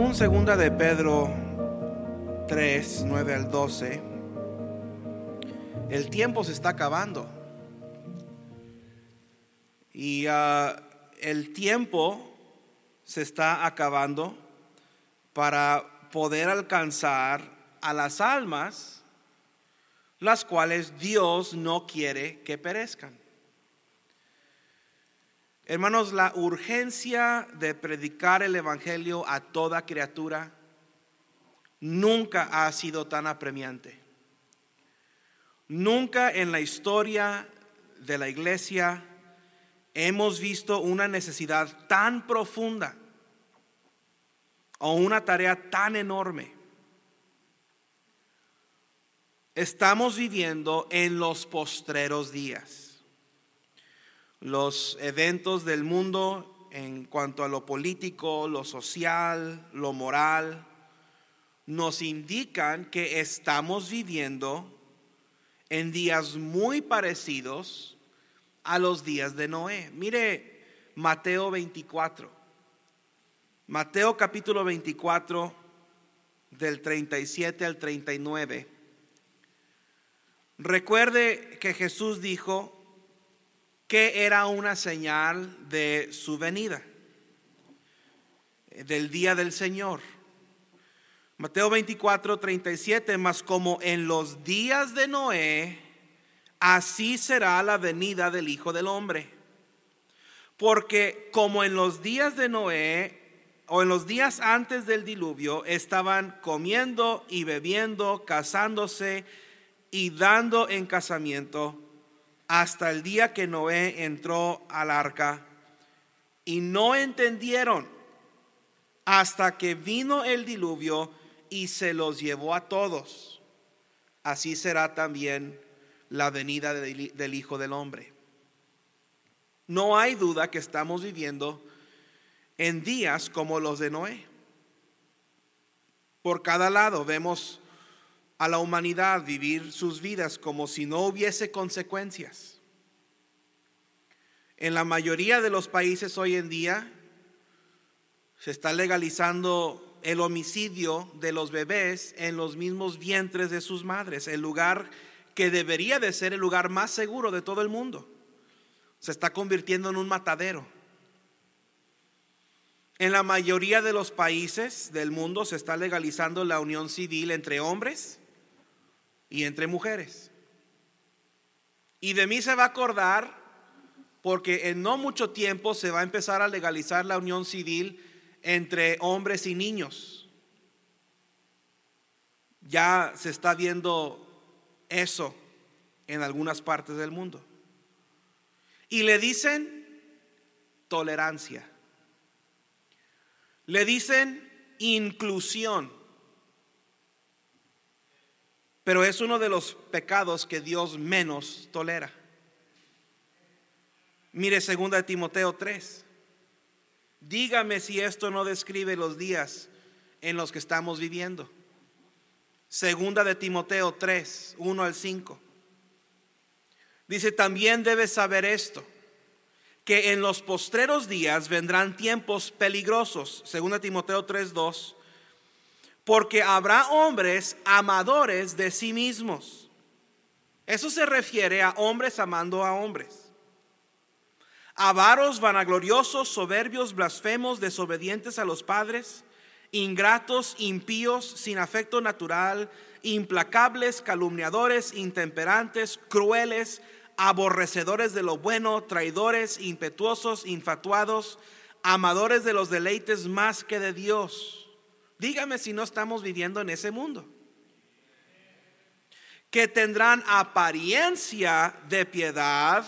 Según segunda de Pedro 3, 9 al 12, el tiempo se está acabando. Y ah, el tiempo se está acabando para poder alcanzar a las almas, las cuales Dios no quiere que perezcan. Hermanos, la urgencia de predicar el Evangelio a toda criatura nunca ha sido tan apremiante. Nunca en la historia de la iglesia hemos visto una necesidad tan profunda o una tarea tan enorme. Estamos viviendo en los postreros días los eventos del mundo en cuanto a lo político, lo social, lo moral, nos indican que estamos viviendo en días muy parecidos a los días de Noé. Mire Mateo 24. Mateo capítulo 24 del 37 al 39. Recuerde que Jesús dijo, que era una señal de su venida, del día del Señor. Mateo 24, 37, más como en los días de Noé, así será la venida del Hijo del Hombre. Porque como en los días de Noé, o en los días antes del diluvio, estaban comiendo y bebiendo, casándose y dando en casamiento, hasta el día que Noé entró al arca y no entendieron hasta que vino el diluvio y se los llevó a todos. Así será también la venida del Hijo del Hombre. No hay duda que estamos viviendo en días como los de Noé. Por cada lado vemos a la humanidad vivir sus vidas como si no hubiese consecuencias. En la mayoría de los países hoy en día se está legalizando el homicidio de los bebés en los mismos vientres de sus madres, el lugar que debería de ser el lugar más seguro de todo el mundo. Se está convirtiendo en un matadero. En la mayoría de los países del mundo se está legalizando la unión civil entre hombres y entre mujeres. Y de mí se va a acordar porque en no mucho tiempo se va a empezar a legalizar la unión civil entre hombres y niños. Ya se está viendo eso en algunas partes del mundo. Y le dicen tolerancia. Le dicen inclusión. Pero es uno de los pecados que Dios menos tolera. Mire 2 Timoteo 3. Dígame si esto no describe los días en los que estamos viviendo. Segunda de Timoteo 3, 1 al 5. Dice, también debes saber esto, que en los postreros días vendrán tiempos peligrosos. Segunda Timoteo 3, 2 porque habrá hombres amadores de sí mismos. Eso se refiere a hombres amando a hombres. Avaros, vanagloriosos, soberbios, blasfemos, desobedientes a los padres, ingratos, impíos, sin afecto natural, implacables, calumniadores, intemperantes, crueles, aborrecedores de lo bueno, traidores, impetuosos, infatuados, amadores de los deleites más que de Dios Dígame si no estamos viviendo en ese mundo. Que tendrán apariencia de piedad,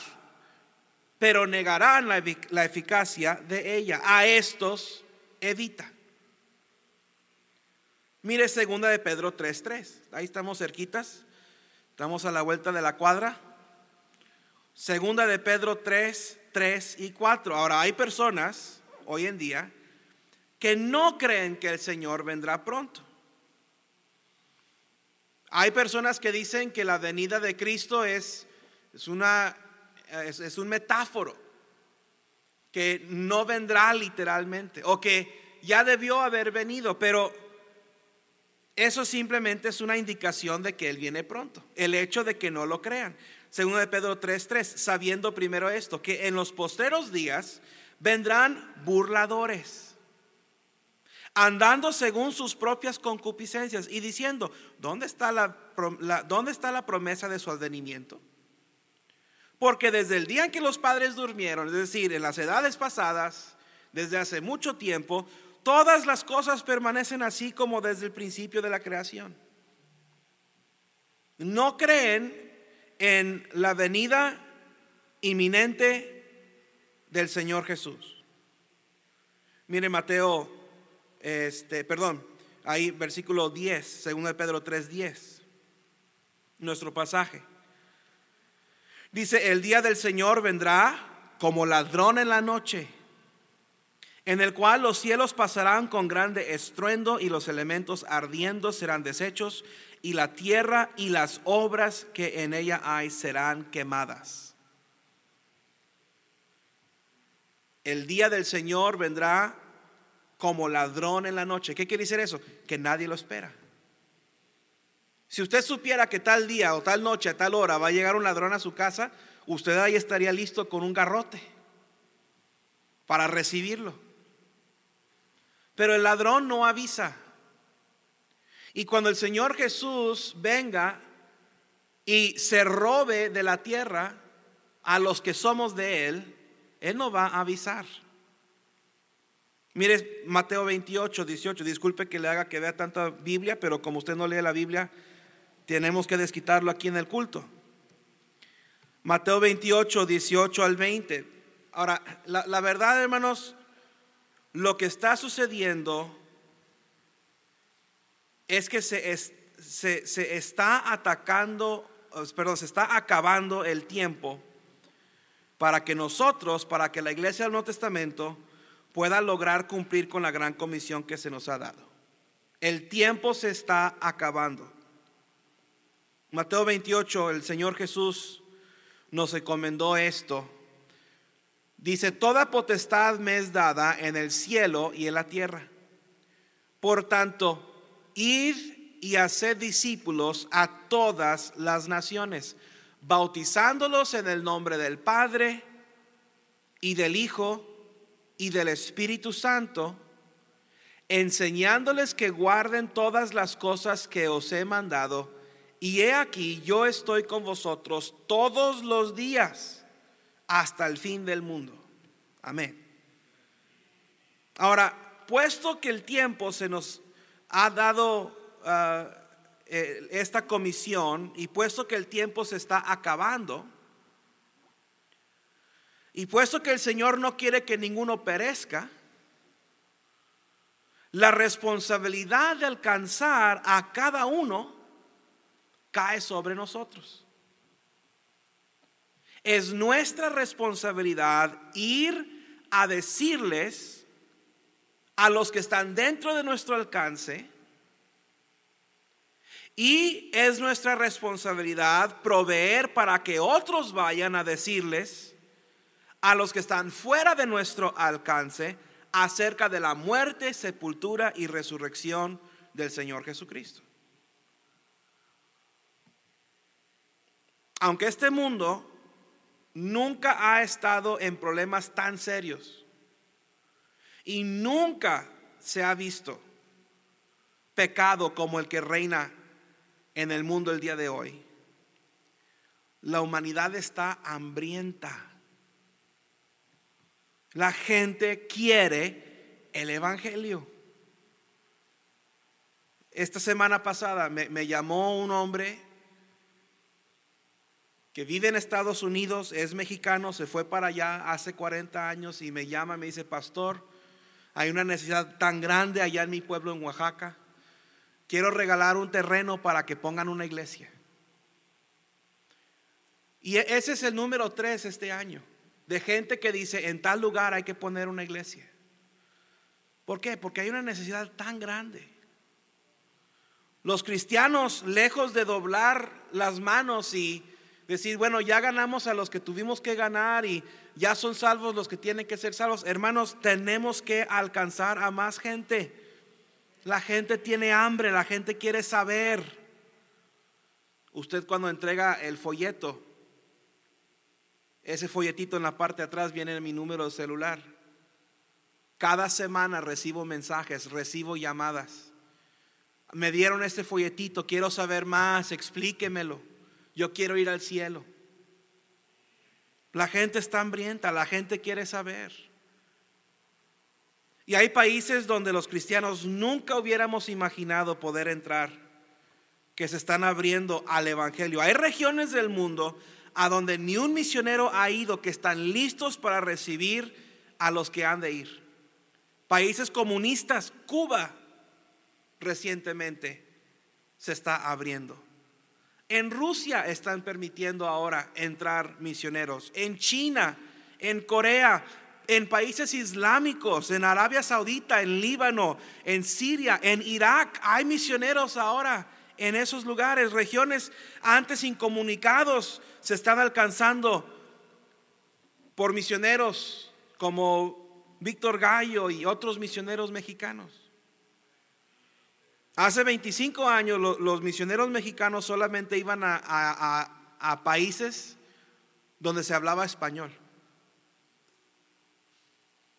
pero negarán la, la eficacia de ella. A estos evita. Mire segunda de Pedro 3:3. Ahí estamos cerquitas. Estamos a la vuelta de la cuadra. Segunda de Pedro 3, 3 y 4. Ahora hay personas hoy en día que no creen que el Señor vendrá pronto. Hay personas que dicen que la venida de Cristo es, es, una, es, un metáforo, que no vendrá literalmente, o que ya debió haber venido, pero eso simplemente es una indicación de que Él viene pronto. El hecho de que no lo crean. Segundo de Pedro 3:3, sabiendo primero esto, que en los postreros días vendrán burladores, andando según sus propias concupiscencias y diciendo, ¿dónde está la, ¿dónde está la promesa de su advenimiento? Porque desde el día en que los padres durmieron, es decir, en las edades pasadas, desde hace mucho tiempo, todas las cosas permanecen así como desde el principio de la creación. No creen en la venida inminente del Señor Jesús. Mire Mateo, este, perdón, ahí versículo 10, segundo de Pedro 3, 10, nuestro pasaje. Dice, el día del Señor vendrá como ladrón en la noche en el cual los cielos pasarán con grande estruendo y los elementos ardiendo serán deshechos y la tierra y las obras que en ella hay serán quemadas. El día del Señor vendrá como ladrón en la noche. ¿Qué quiere decir eso? Que nadie lo espera. Si usted supiera que tal día o tal noche, a tal hora va a llegar un ladrón a su casa, usted ahí estaría listo con un garrote para recibirlo. Pero el ladrón no avisa. Y cuando el Señor Jesús venga y se robe de la tierra a los que somos de Él, Él no va a avisar. Mire Mateo 28, 18, disculpe que le haga que vea tanta Biblia, pero como usted no lee la Biblia, tenemos que desquitarlo aquí en el culto. Mateo 28, 18 al 20. Ahora, la, la verdad, hermanos, lo que está sucediendo es que se, se, está atacando, perdón, se está acabando el tiempo para que nosotros, para que la iglesia del Nuevo Testamento pueda lograr cumplir con la gran comisión que se nos ha dado. El tiempo se está acabando. Mateo 28, el Señor Jesús nos encomendó esto Dice, toda potestad me es dada en el cielo y en la tierra. Por tanto, id y haced discípulos a todas las naciones, bautizándolos en el nombre del Padre y del Hijo y del Espíritu Santo, enseñándoles que guarden todas las cosas que os he mandado. Y he aquí, yo estoy con vosotros todos los días hasta el fin del mundo. Amén. Ahora, puesto que el tiempo se nos ha dado ah, eh, esta comisión y puesto que el tiempo se está acabando, y puesto que el Señor no quiere que ninguno perezca, la responsabilidad de alcanzar a cada uno cae sobre nosotros. Es nuestra responsabilidad ir a decirles a los que están dentro de nuestro alcance y es nuestra responsabilidad proveer para que otros vayan a decirles a los que están fuera de nuestro alcance acerca de la muerte, sepultura y resurrección del Señor Jesucristo. Aunque este mundo nunca ha estado en problemas tan serios y nunca se ha visto pecado como el que reina en el mundo el día de hoy. La humanidad está hambrienta. La gente quiere el Evangelio. Esta semana pasada me, llamó un hombre que vive en Estados Unidos, es mexicano, se fue para allá hace 40 años y me llama, me dice, pastor, hay una necesidad tan grande allá en mi pueblo en Oaxaca, quiero regalar un terreno para que pongan una iglesia. Y e-, ese es el número tres este año, de gente que dice, en tal lugar hay que poner una iglesia. ¿Por qué? Porque hay una necesidad tan grande. Los cristianos, lejos de doblar las manos y decir, bueno, ya ganamos a los que tuvimos que ganar y ya son salvos los que tienen que ser salvos. Hermanos, tenemos que alcanzar a más gente. La gente tiene hambre, la gente quiere saber. Usted cuando entrega el folleto, ese folletito en la parte de atrás viene en mi número de celular. Cada semana recibo mensajes, recibo llamadas. Me dieron este folletito, quiero saber más, explíquemelo. Yo quiero ir al cielo. La gente está hambrienta, la gente quiere saber. Y hay países donde los cristianos nunca hubiéramos imaginado poder entrar, que se están abriendo al Evangelio. Hay regiones del mundo a donde ni un misionero ha ido, que están listos para recibir a los que han de ir. Países comunistas, Cuba recientemente se está abriendo. En Rusia están permitiendo ahora entrar misioneros. En China, en Corea, en países islámicos, en Arabia Saudita, en Líbano, en Siria, en Irak. Hay misioneros ahora en esos lugares, regiones antes incomunicados se están alcanzando por misioneros como Víctor Gallo y otros misioneros mexicanos. Hace 25 años los misioneros mexicanos solamente iban a, países donde se hablaba español.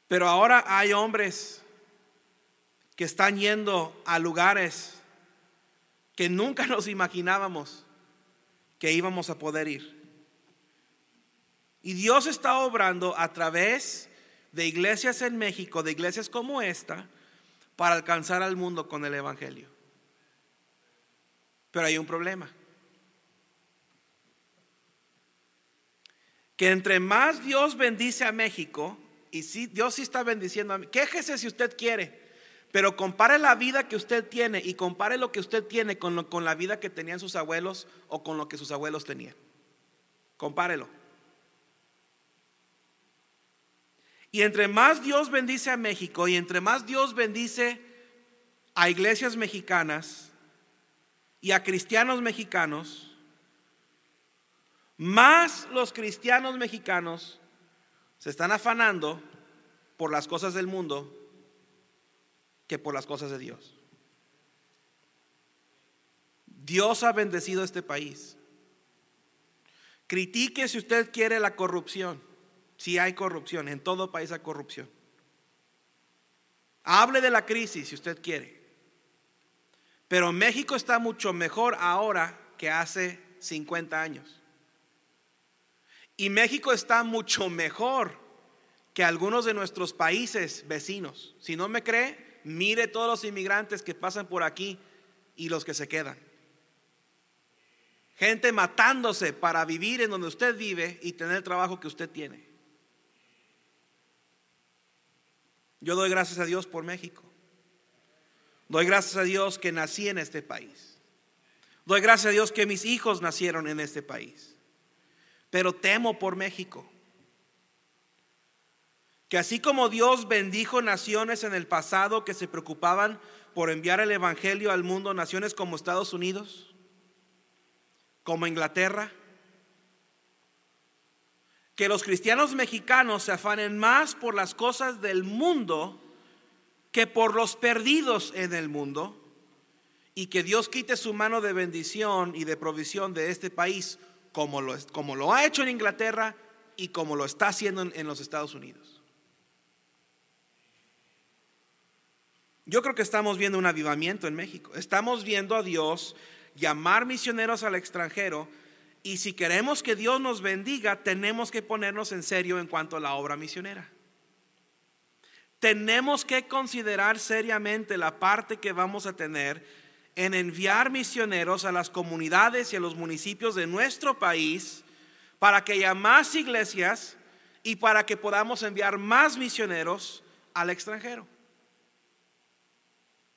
Pero ahora hay hombres que están yendo a lugares que nunca nos imaginábamos que íbamos a poder ir. Y Dios está obrando a través de iglesias en México, de iglesias como esta, para alcanzar al mundo con el Evangelio. Pero hay un problema. Que entre más Dios bendice a México, y si Dios sí está bendiciendo a mí, quéjese si usted quiere, pero compare la vida que usted tiene y compare lo que usted tiene con, con la vida que tenían sus abuelos o con lo que sus abuelos tenían. Compárelo. Y entre más Dios bendice a México y entre más Dios bendice a iglesias mexicanas y a cristianos mexicanos, más los cristianos mexicanos se están afanando por las cosas del mundo que por las cosas de Dios. Dios ha bendecido este país. Critique si usted quiere la corrupción. Si hay corrupción, en todo país hay corrupción. Hable de la crisis si usted quiere. Pero México está mucho mejor ahora que hace 50 años. Y México está mucho mejor que algunos de nuestros países vecinos. Si no me cree, mire todos los inmigrantes que pasan por aquí y los que se quedan. Gente matándose para vivir en donde usted vive y tener el trabajo que usted tiene. Yo doy gracias a Dios por México. Doy gracias a Dios que nací en este país. Doy gracias a Dios que mis hijos nacieron en este país. Pero temo por México. Que así como Dios bendijo naciones en el pasado que se preocupaban por enviar el Evangelio al mundo, naciones como Estados Unidos, como Inglaterra, que los cristianos mexicanos se afanen más por las cosas del mundo que por los perdidos en el mundo y que Dios quite su mano de bendición y de provisión de este país como lo, ha hecho en Inglaterra y como lo está haciendo en, en los Estados Unidos. Yo creo que estamos viendo un avivamiento en México. Estamos viendo a Dios llamar misioneros al extranjero y si queremos que Dios nos bendiga, tenemos que ponernos en serio en cuanto a la obra misionera. Tenemos que considerar seriamente la parte que vamos a tener en enviar misioneros a las comunidades y a los municipios de nuestro país para que haya más iglesias y para que podamos enviar más misioneros al extranjero.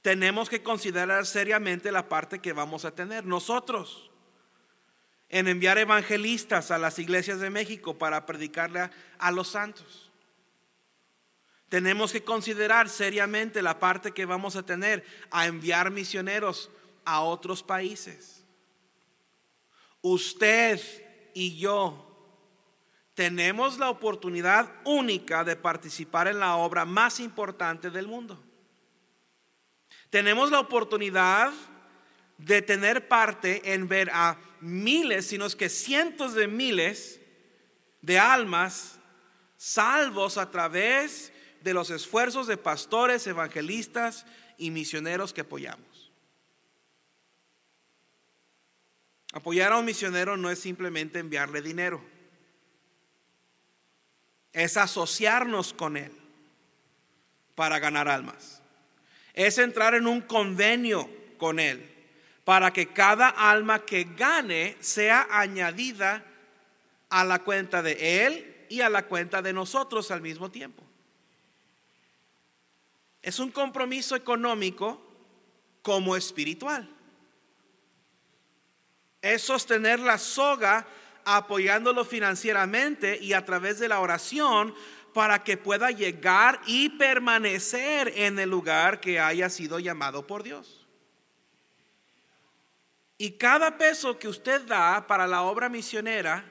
Tenemos que considerar seriamente la parte que vamos a tener nosotros en enviar evangelistas a las iglesias de México para predicarle a, los santos. Tenemos que considerar seriamente la parte que vamos a tener a enviar misioneros a otros países. Usted y yo tenemos la oportunidad única de participar en la obra más importante del mundo. Tenemos la oportunidad de tener parte en ver a miles, sino es que cientos de miles de almas salvos a través de los esfuerzos de pastores, evangelistas y misioneros que apoyamos. Apoyar a un misionero no es simplemente enviarle dinero, es asociarnos con él para ganar almas, es entrar en un convenio con él para que cada alma que gane sea añadida a la cuenta de él y a la cuenta de nosotros al mismo tiempo. Es un compromiso económico como espiritual. Es sostener la soga apoyándolo financieramente y a través de la oración para que pueda llegar y permanecer en el lugar que haya sido llamado por Dios. Y cada peso que usted da para la obra misionera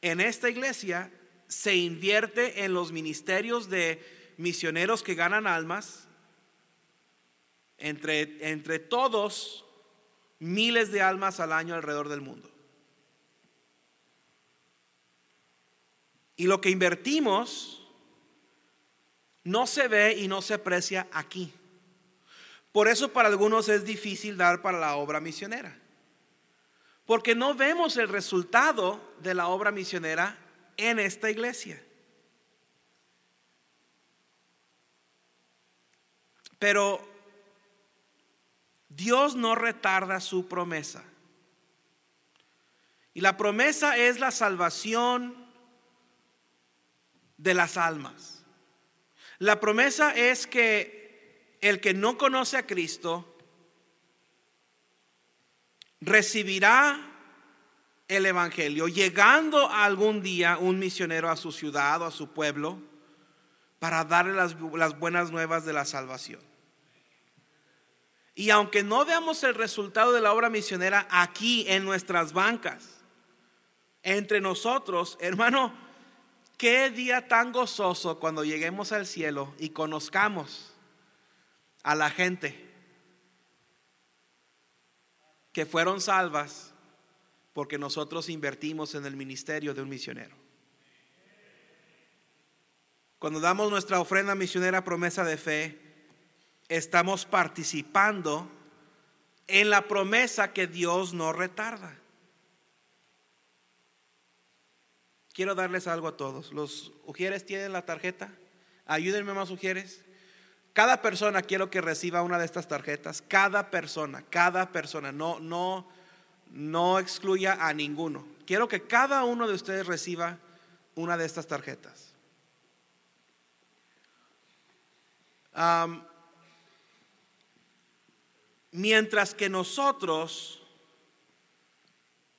en esta iglesia se invierte en los ministerios de misioneros que ganan almas, entre, entre todos, miles de almas al año alrededor del mundo. Y lo que invertimos no se ve y no se aprecia aquí. Por eso para algunos es difícil dar para la obra misionera. Porque no vemos el resultado de la obra misionera en esta iglesia. Pero Dios no retarda su promesa. Y la promesa es la salvación de las almas. La promesa es que el que no conoce a Cristo recibirá el Evangelio, llegando algún día un misionero a su ciudad o a su pueblo para darle las, buenas nuevas de la salvación. Y aunque no veamos el resultado de la obra misionera aquí en nuestras bancas, entre nosotros, hermano, qué día tan gozoso cuando lleguemos al cielo y conozcamos a la gente que fueron salvas porque nosotros invertimos en el ministerio de un misionero. Cuando damos nuestra ofrenda misionera promesa de fe, estamos participando en la promesa que Dios no retarda. Quiero darles algo a todos. Los ujieres tienen la tarjeta. Ayúdenme más ujieres. Cada persona quiero que reciba una de estas tarjetas. Cada persona, cada persona. No, no, no excluya a ninguno. Quiero que cada uno de ustedes reciba una de estas tarjetas. Mientras que nosotros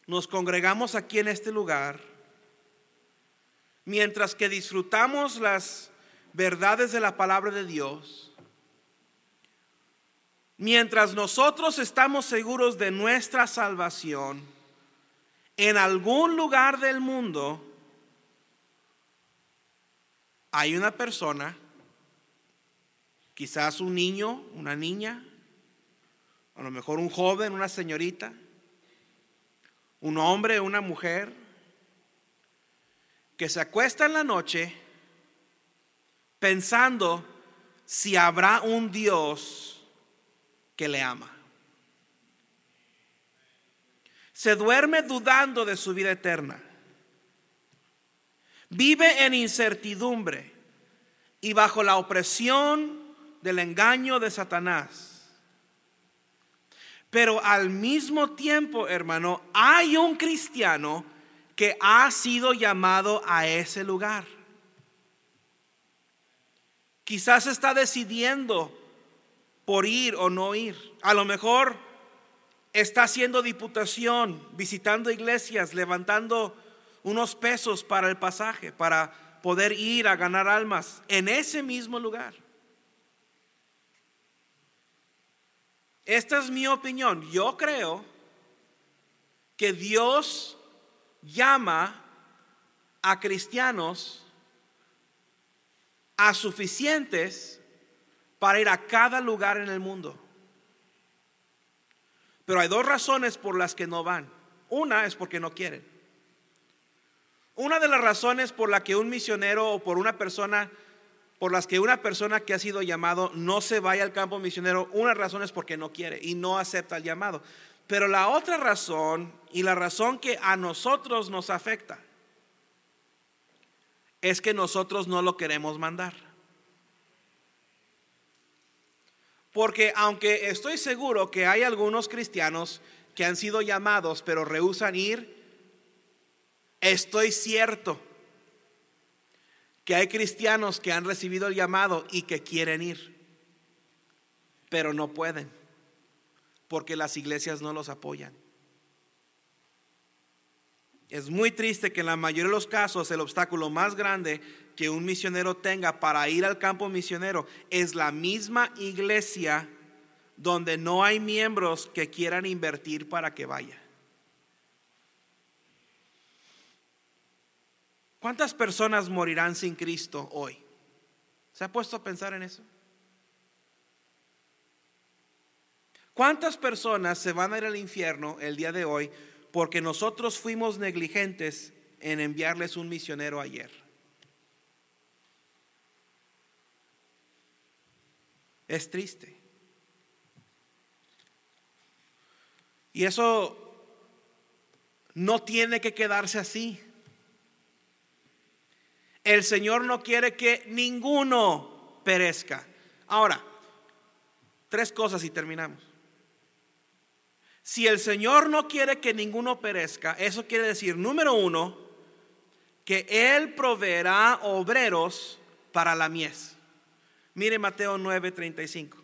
nos congregamos aquí en este lugar, mientras que disfrutamos las verdades de la palabra de Dios, mientras nosotros estamos seguros de nuestra salvación, en algún lugar del mundo hay una persona, quizás un niño, una niña, a lo mejor un joven, una señorita, un hombre, una mujer, que se acuesta en la noche pensando si habrá un Dios que le ama. Se duerme dudando de su vida eterna. Vive en incertidumbre y bajo la opresión del engaño de Satanás pero al mismo tiempo, hermano, hay un cristiano que ha sido llamado a ese lugar. Quizás está decidiendo por ir o no ir. A lo mejor está haciendo diputación, visitando iglesias, levantando unos pesos para el pasaje, para poder ir a ganar almas en ese mismo lugar. Esta es mi opinión. Yo creo que Dios llama a cristianos a suficientes para ir a cada lugar en el mundo. Pero hay dos razones por las que no van. Una es porque no quieren. Una de las razones por la que un misionero o por una persona, por las que una persona que ha sido llamado no se vaya al campo misionero, una razón es porque no quiere y no acepta el llamado. Pero la otra razón y la razón que a nosotros nos afecta es que nosotros no lo queremos mandar. Porque aunque estoy seguro que hay algunos cristianos que han sido llamados pero rehusan ir, estoy cierto que hay cristianos que han recibido el llamado y que quieren ir, pero no pueden, porque las iglesias no los apoyan. Es muy triste que en la mayoría de los casos el obstáculo más grande que un misionero tenga para ir al campo misionero es la misma iglesia donde no hay miembros que quieran invertir para que vaya. ¿Cuántas personas morirán sin Cristo hoy? ¿Se ha puesto a pensar en eso? ¿Cuántas personas se van a ir al infierno el día de hoy porque nosotros fuimos negligentes en enviarles un misionero ayer? Es triste. Y eso no tiene que quedarse así. El Señor no quiere que ninguno perezca. Ahora, tres cosas y terminamos. Si el Señor no quiere que ninguno perezca, eso quiere decir, número uno, que Él proveerá obreros para la mies. Mire Mateo 9:35.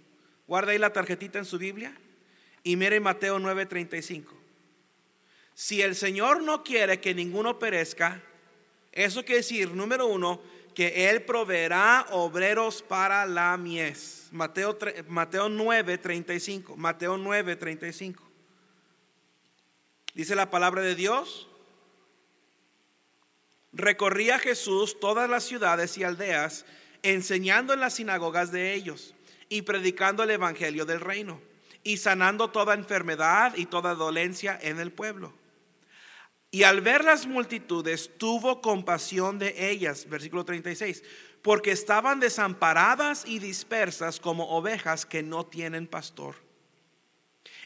Guarda ahí la tarjetita en su Biblia y mire Mateo 9:35. Si el Señor no quiere que ninguno perezca, eso quiere decir, número uno, que Él proveerá obreros para la mies. Mateo, Mateo 9:35. Mateo 9:35. Dice la palabra de Dios. Recorría Jesús todas las ciudades y aldeas, enseñando en las sinagogas de ellos y predicando el evangelio del reino y sanando toda enfermedad y toda dolencia en el pueblo. Y al ver las multitudes, tuvo compasión de ellas, versículo 36, porque estaban desamparadas y dispersas como ovejas que no tienen pastor.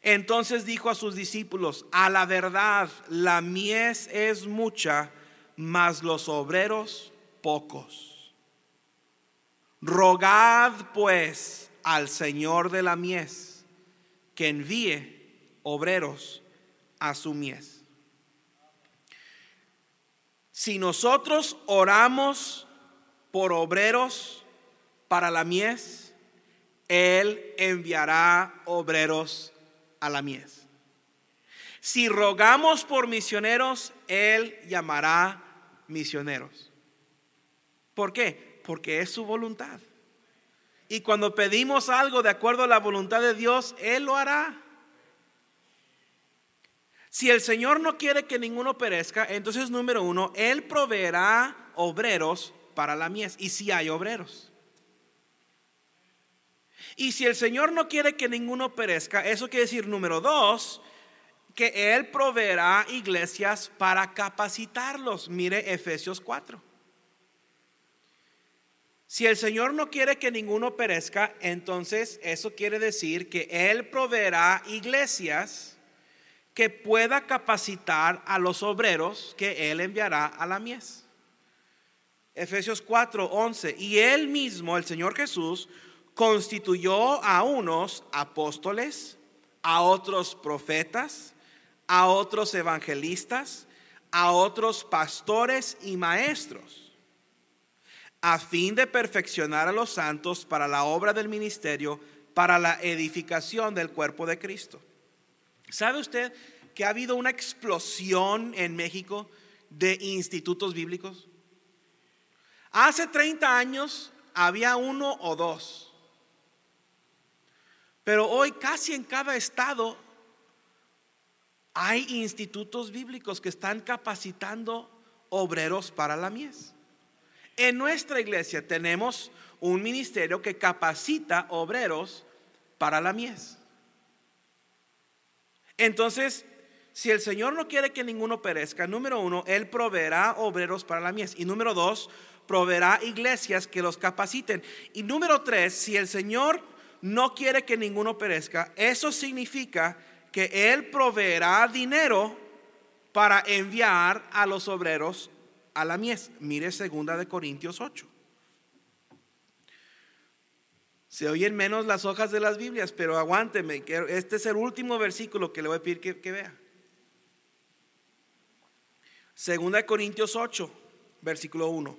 Entonces dijo a sus discípulos, a la verdad, la mies es mucha, mas los obreros pocos. Rogad pues al Señor de la mies que envíe obreros a su mies. Si nosotros oramos por obreros para la mies, Él enviará obreros a la mies. Si rogamos por misioneros, Él llamará misioneros. ¿Por qué? Porque es su voluntad. Y cuando pedimos algo de acuerdo a la voluntad de Dios, Él lo hará. Si el Señor no quiere que ninguno perezca, entonces número uno, Él proveerá obreros para la mies. Y si hay obreros. Y si el Señor no quiere que ninguno perezca, eso quiere decir número dos, que Él proveerá iglesias para capacitarlos. Mire Efesios 4. Si el Señor no quiere que ninguno perezca, entonces eso quiere decir que Él proveerá iglesias que pueda capacitar a los obreros que Él enviará a la mies. Efesios 4, 11. Y Él mismo, el Señor Jesús, constituyó a unos apóstoles, a otros profetas, a otros evangelistas, a otros pastores y maestros, a fin de perfeccionar a los santos para la obra del ministerio, para la edificación del cuerpo de Cristo ¿Sabe usted que ha habido una explosión en México de institutos bíblicos? Hace 30 años había uno o dos. Pero hoy casi en cada estado hay institutos bíblicos que están capacitando obreros para la mies. En nuestra iglesia tenemos un ministerio que capacita obreros para la mies. Entonces, si el Señor no quiere que ninguno perezca, número uno, Él proveerá obreros para la mies. Y número dos, proveerá iglesias que los capaciten. Y número tres, si el Señor no quiere que ninguno perezca, eso significa que Él proveerá dinero para enviar a los obreros a la mies. Mire segunda de Corintios 8. Se oyen menos las hojas de las Biblias, pero aguánteme, este es el último versículo que le voy a pedir que, vea. Segunda de Corintios 8, versículo 1.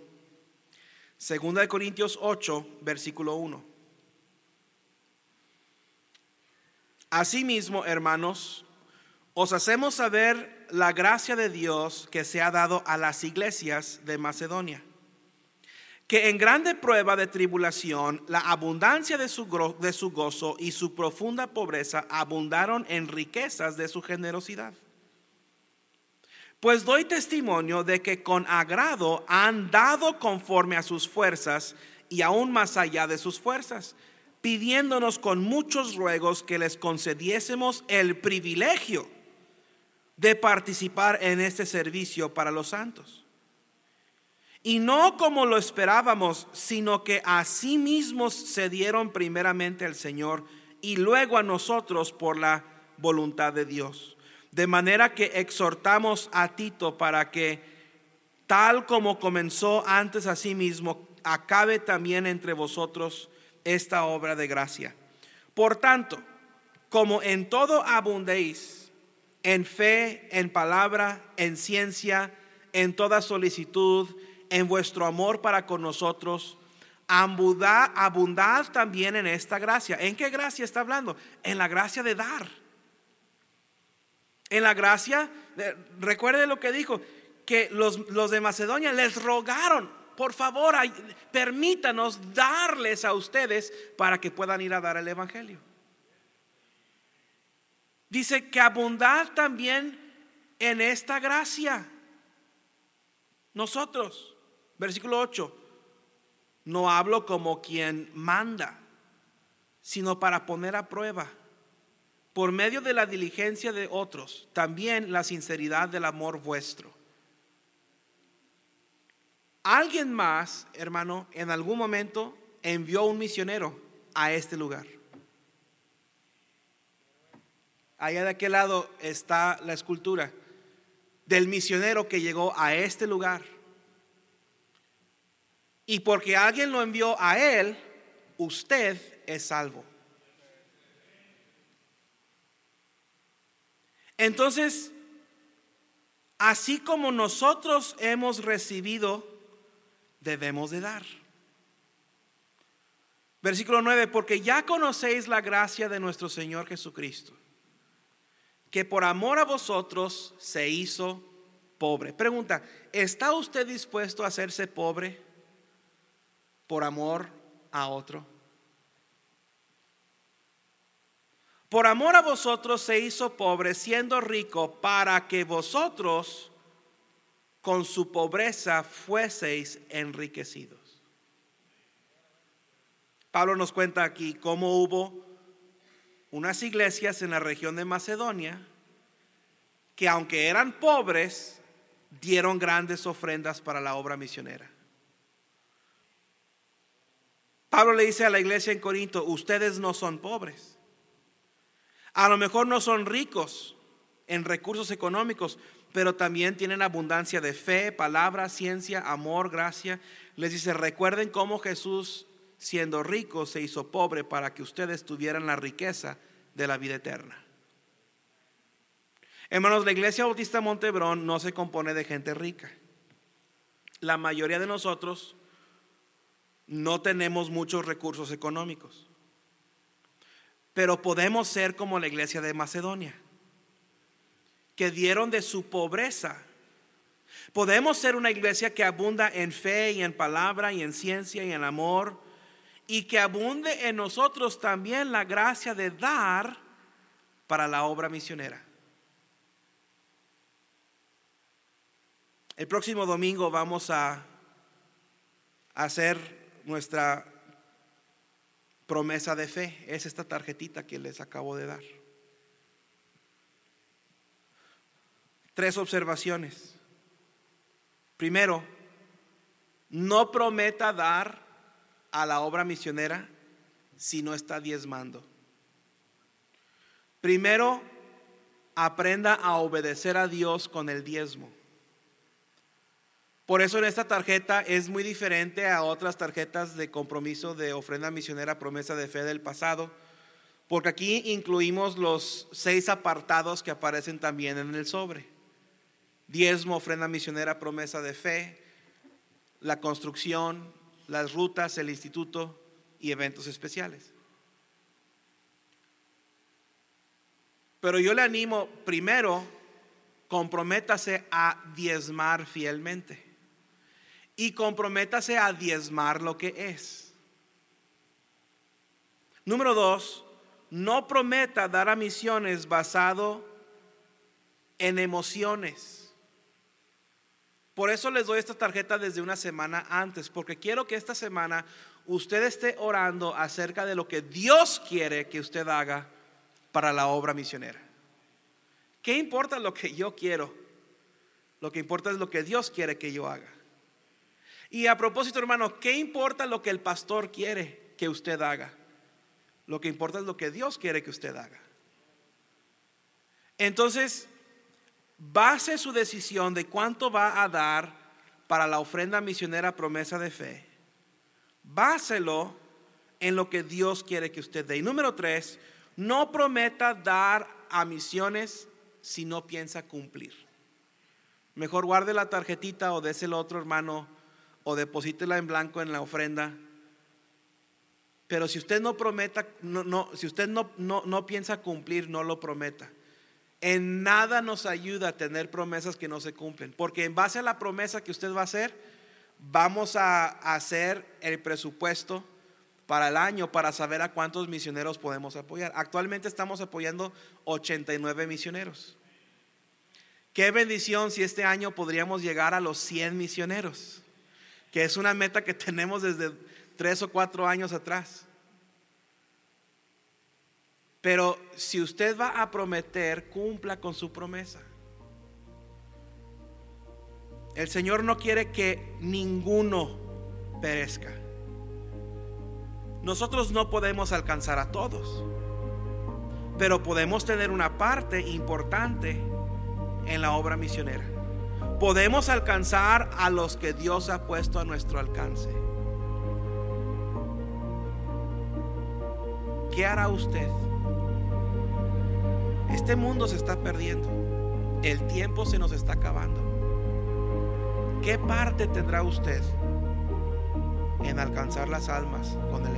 Segunda de Corintios 8, versículo 1. Asimismo, hermanos, os hacemos saber la gracia de Dios que se ha dado a las iglesias de Macedonia, que en grande prueba de tribulación, la abundancia de su, de su gozo y su profunda pobreza abundaron en riquezas de su generosidad. Pues doy testimonio de que con agrado han dado conforme a sus fuerzas y aún más allá de sus fuerzas pidiéndonos con muchos ruegos que les concediésemos el privilegio de participar en este servicio para los santos. Y no como lo esperábamos, sino que a sí mismos se dieron primeramente al Señor y luego a nosotros por la voluntad de Dios. De manera que exhortamos a Tito para que, tal como comenzó antes a sí mismo, acabe también entre vosotros esta obra de gracia. Por tanto, como en todo abundéis, en fe, en palabra, en ciencia, en toda solicitud, en vuestro amor para con nosotros, abundad, también en esta gracia. ¿En qué gracia está hablando? En la gracia de dar. En la gracia, recuerde lo que dijo, que los, los de Macedonia les rogaron, por favor, permítanos darles a ustedes para que puedan ir a dar el Evangelio. Dice que abundad también en esta gracia. Nosotros, versículo 8, no hablo como quien manda, sino para poner a prueba, por medio de la diligencia de otros, también la sinceridad del amor vuestro Alguien más, hermano, en algún momento envió un misionero a este lugar. Allá de aquel lado está la escultura del misionero que llegó a este lugar. Y porque alguien lo envió a él, usted es salvo. Entonces, así como nosotros hemos recibido debemos de dar. Versículo 9, porque ya conocéis la gracia de nuestro Señor Jesucristo, que por amor a vosotros se hizo pobre. Pregunta, ¿está usted dispuesto a hacerse pobre por amor a otro? Por amor a vosotros se hizo pobre siendo rico para que vosotros con su pobreza fueseis enriquecidos. Pablo nos cuenta aquí cómo hubo unas iglesias en la región de Macedonia que aunque eran pobres, dieron grandes ofrendas para la obra misionera. Pablo le dice a la iglesia en Corinto, ustedes no son pobres. A lo mejor no son ricos en recursos económicos, pero también tienen abundancia de fe, palabra, ciencia, amor, gracia. Les dice, recuerden cómo Jesús, siendo rico, se hizo pobre para que ustedes tuvieran la riqueza de la vida eterna. Hermanos, la iglesia bautista Montebrón no se compone de gente rica. La mayoría de nosotros no tenemos muchos recursos económicos, pero podemos ser como la iglesia de Macedonia que dieron de su pobreza. Podemos ser una iglesia que abunda en fe y en palabra y en ciencia y en amor y que abunde en nosotros también la gracia de dar para la obra misionera. El próximo domingo vamos a hacer nuestra promesa de fe. Es esta tarjetita que les acabo de dar. Tres observaciones. Primero, no prometa dar a la obra misionera si no está diezmando. Primero, aprenda a obedecer a Dios con el diezmo. Por eso en esta tarjeta es muy diferente a otras tarjetas de compromiso de ofrenda misionera, promesa de fe del pasado, porque aquí incluimos los seis apartados que aparecen también en el sobre. Diezmo, ofrenda misionera, promesa de fe, la construcción, las rutas, el instituto y eventos especiales. Pero yo le animo primero, comprométase a diezmar fielmente y comprométase a diezmar lo que es. Número dos, no prometa dar a misiones basado en emociones. Por eso les doy esta tarjeta desde una semana antes, porque quiero que esta semana usted esté orando acerca de lo que Dios quiere que usted haga para la obra misionera. ¿Qué importa lo que yo quiero? Lo que importa es lo que Dios quiere que yo haga. Y a propósito, hermano, ¿qué importa lo que el pastor quiere que usted haga? Lo que importa es lo que Dios quiere que usted haga. Entonces, base su decisión de cuánto va a dar para la ofrenda misionera promesa de fe. Báselo en lo que Dios quiere que usted dé. Y número tres, no prometa dar a misiones si no piensa cumplir. Mejor guarde la tarjetita o déselo a otro hermano o deposítela en blanco en la ofrenda. Pero si usted no prometa, no, no, si usted no, no, no piensa cumplir, no lo prometa. En nada nos ayuda a tener promesas que no se cumplen, porque en base a la promesa que usted va a hacer, vamos a hacer el presupuesto para el año para saber a cuántos misioneros podemos apoyar. Actualmente estamos apoyando 89 misioneros. Qué bendición si este año podríamos llegar a los 100 misioneros que es una meta que tenemos desde tres o cuatro años atrás. Pero si usted va a prometer, cumpla con su promesa. El Señor no quiere que ninguno perezca. Nosotros no podemos alcanzar a todos, pero podemos tener una parte importante en la obra misionera podemos alcanzar a los que Dios ha puesto a nuestro alcance. ¿Qué hará usted? Este mundo se está perdiendo. El tiempo se nos está acabando. ¿Qué parte tendrá usted en alcanzar las almas con el